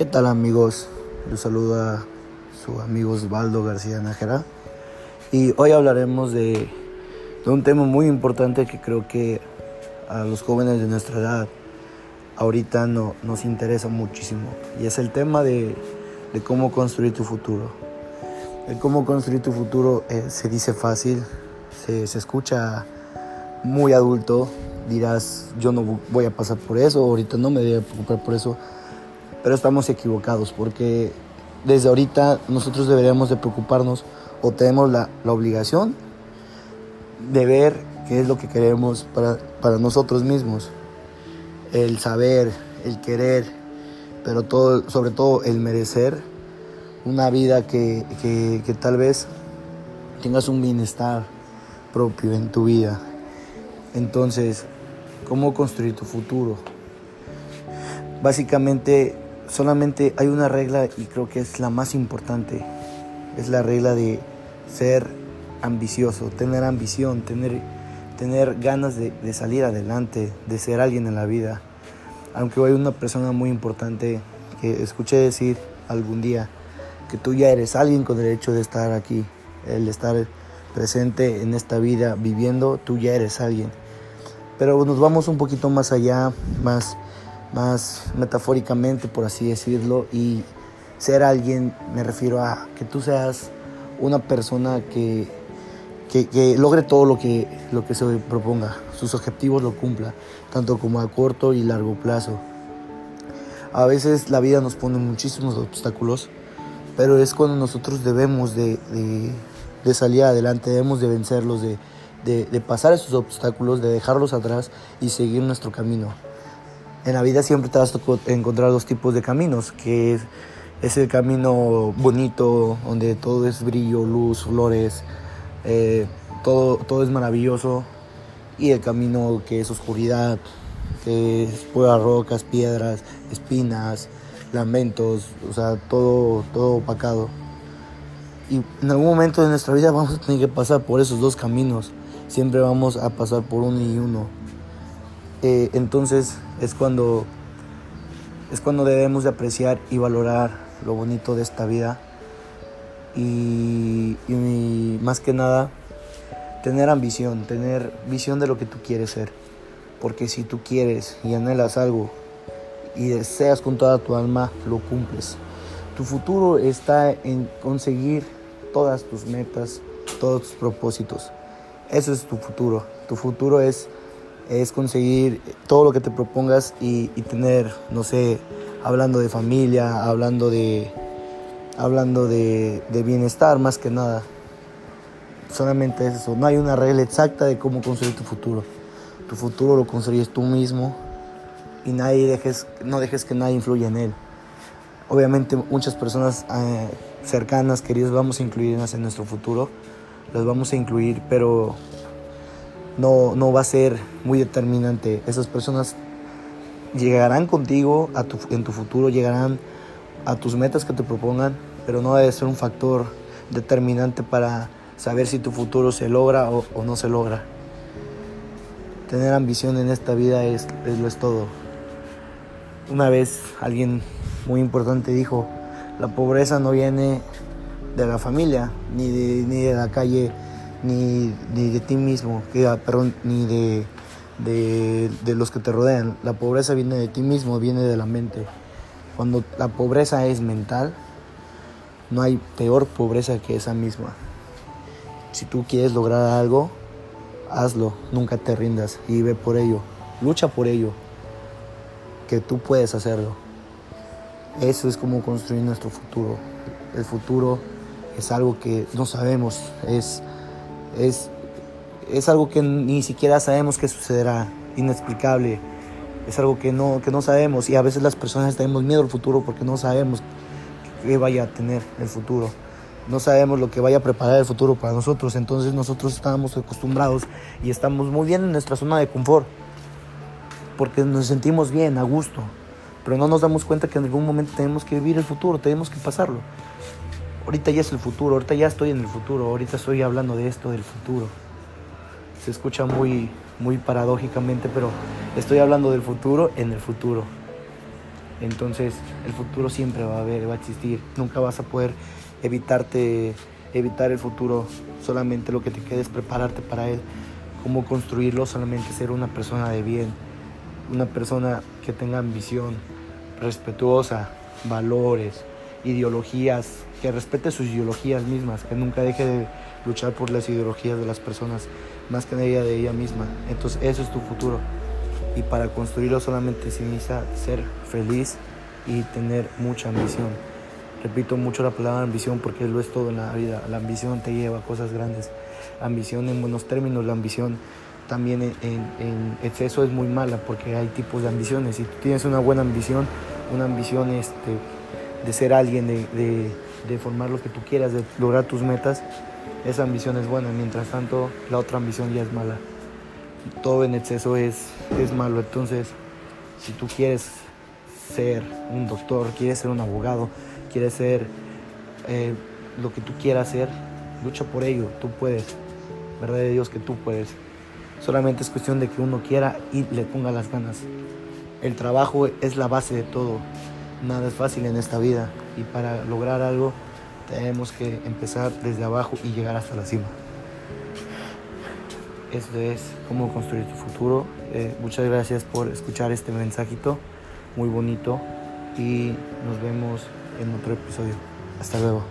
¿Qué tal amigos? Los saluda su amigo Osvaldo García Nájera y hoy hablaremos de, de, un tema muy importante que creo que a los jóvenes de nuestra edad ahorita no, nos interesa muchísimo y es el tema de, de cómo construir tu futuro. El cómo construir tu futuro eh, se dice fácil, se, se escucha muy adulto, dirás yo no voy a pasar por eso, ahorita no me voy a preocupar por eso pero estamos equivocados porque desde ahorita nosotros deberíamos de preocuparnos o tenemos la, la obligación de ver qué es lo que queremos para, para, nosotros mismos. El saber, el querer, pero todo, sobre todo el merecer una vida que, que, que tal vez tengas un bienestar propio en tu vida. Entonces, ¿cómo construir tu futuro? Básicamente solamente hay una regla y creo que es la más importante. Es la regla de ser ambicioso, tener ambición, tener, tener ganas de, salir adelante, de ser alguien en la vida. Aunque hay una persona muy importante que escuché decir algún día que tú ya eres alguien con el hecho de estar aquí, el estar presente en esta vida, viviendo, tú ya eres alguien. Pero nos vamos un poquito más allá, más más metafóricamente, por así decirlo, y ser alguien, me refiero a que tú seas una persona que, que, logre todo lo que, lo que se proponga, sus objetivos lo cumpla, tanto como a corto y largo plazo. A veces la vida nos pone muchísimos obstáculos, pero es cuando nosotros debemos de, de, de salir adelante, debemos de vencerlos, de, de pasar esos obstáculos, de dejarlos atrás y seguir nuestro camino en la vida siempre te vas a encontrar dos tipos de caminos, que es, el camino bonito, donde todo es brillo, luz, flores, eh, todo, todo es maravilloso, y el camino que es oscuridad, que es pura rocas, piedras, espinas, lamentos, o sea, todo, todo opacado. Y en algún momento de nuestra vida vamos a tener que pasar por esos dos caminos, siempre vamos a pasar por uno y uno. Eh, entonces es cuando, es cuando debemos de apreciar y valorar lo bonito de esta vida y, y, más que nada tener ambición, tener visión de lo que tú quieres ser. Porque si tú quieres y anhelas algo y deseas con toda tu alma, lo cumples. Tu futuro está en conseguir todas tus metas, todos tus propósitos. Eso es tu futuro. Tu futuro es es conseguir todo lo que te propongas y, tener, no sé, hablando de familia, hablando de, hablando de, bienestar más que nada. Solamente es eso, no hay una regla exacta de cómo construir tu futuro. Tu futuro lo construyes tú mismo y nadie dejes, no dejes que nadie influya en él. Obviamente muchas personas eh, cercanas, queridas, vamos a incluirlas en nuestro futuro, las vamos a incluir, pero no, no va a ser muy determinante. Esas personas llegarán contigo a tu, en tu futuro, llegarán a tus metas que te propongan, pero no debe ser un factor determinante para saber si tu futuro se logra o, no se logra. Tener ambición en esta vida es, es, lo es todo. Una vez alguien muy importante dijo, la pobreza no viene de la familia, ni ni de la calle ni, ni de ti mismo, que, perdón, ni de, de, de los que te rodean. La pobreza viene de ti mismo, viene de la mente. Cuando la pobreza es mental, no hay peor pobreza que esa misma. Si tú quieres lograr algo, hazlo, nunca te rindas y ve por ello, lucha por ello, que tú puedes hacerlo. Eso es como construir nuestro futuro. El futuro es algo que no sabemos, es es, es algo que ni siquiera sabemos que sucederá, inexplicable. Es algo que no, que no sabemos y a veces las personas tenemos miedo al futuro porque no sabemos qué vaya a tener el futuro. No sabemos lo que vaya a preparar el futuro para nosotros. Entonces nosotros estamos acostumbrados y estamos muy bien en nuestra zona de confort. Porque nos sentimos bien, a gusto. Pero no nos damos cuenta que en algún momento tenemos que vivir el futuro, tenemos que pasarlo ahorita ya es el futuro, ahorita ya estoy en el futuro, ahorita estoy hablando de esto, del futuro. Se escucha muy, muy paradójicamente, pero estoy hablando del futuro en el futuro. Entonces el futuro siempre va a haber, va a existir. Nunca vas a poder evitarte, evitar el futuro. Solamente lo que te queda es prepararte para él. Cómo construirlo, solamente ser una persona de bien. Una persona que tenga ambición, respetuosa, valores, ideologías, que respete sus ideologías mismas, que nunca deje de luchar por las ideologías de las personas, más que ella de ella misma. Entonces eso es tu futuro. Y para construirlo solamente se necesita ser feliz y tener mucha ambición. Repito mucho la palabra ambición porque lo es todo en la vida. La ambición te lleva a cosas grandes. Ambición en buenos términos, la ambición también en, exceso es muy mala porque hay tipos de ambiciones. Si tú tienes una buena ambición, una ambición este, de ser alguien, de, de formar lo que tú quieras, de lograr tus metas, esa ambición es buena. Mientras tanto, la otra ambición ya es mala. Todo en exceso es, es malo. Entonces, si tú quieres ser un doctor, quieres ser un abogado, quieres ser eh, lo que tú quieras ser, lucha por ello. Tú puedes. Verdad de Dios que tú puedes. Solamente es cuestión de que uno quiera y le ponga las ganas. El trabajo es la base de todo. Nada es fácil en esta vida y para lograr algo tenemos que empezar desde abajo y llegar hasta la cima. Esto es cómo construir tu futuro. Eh, muchas gracias por escuchar este mensajito muy bonito y nos vemos en otro episodio. Hasta luego.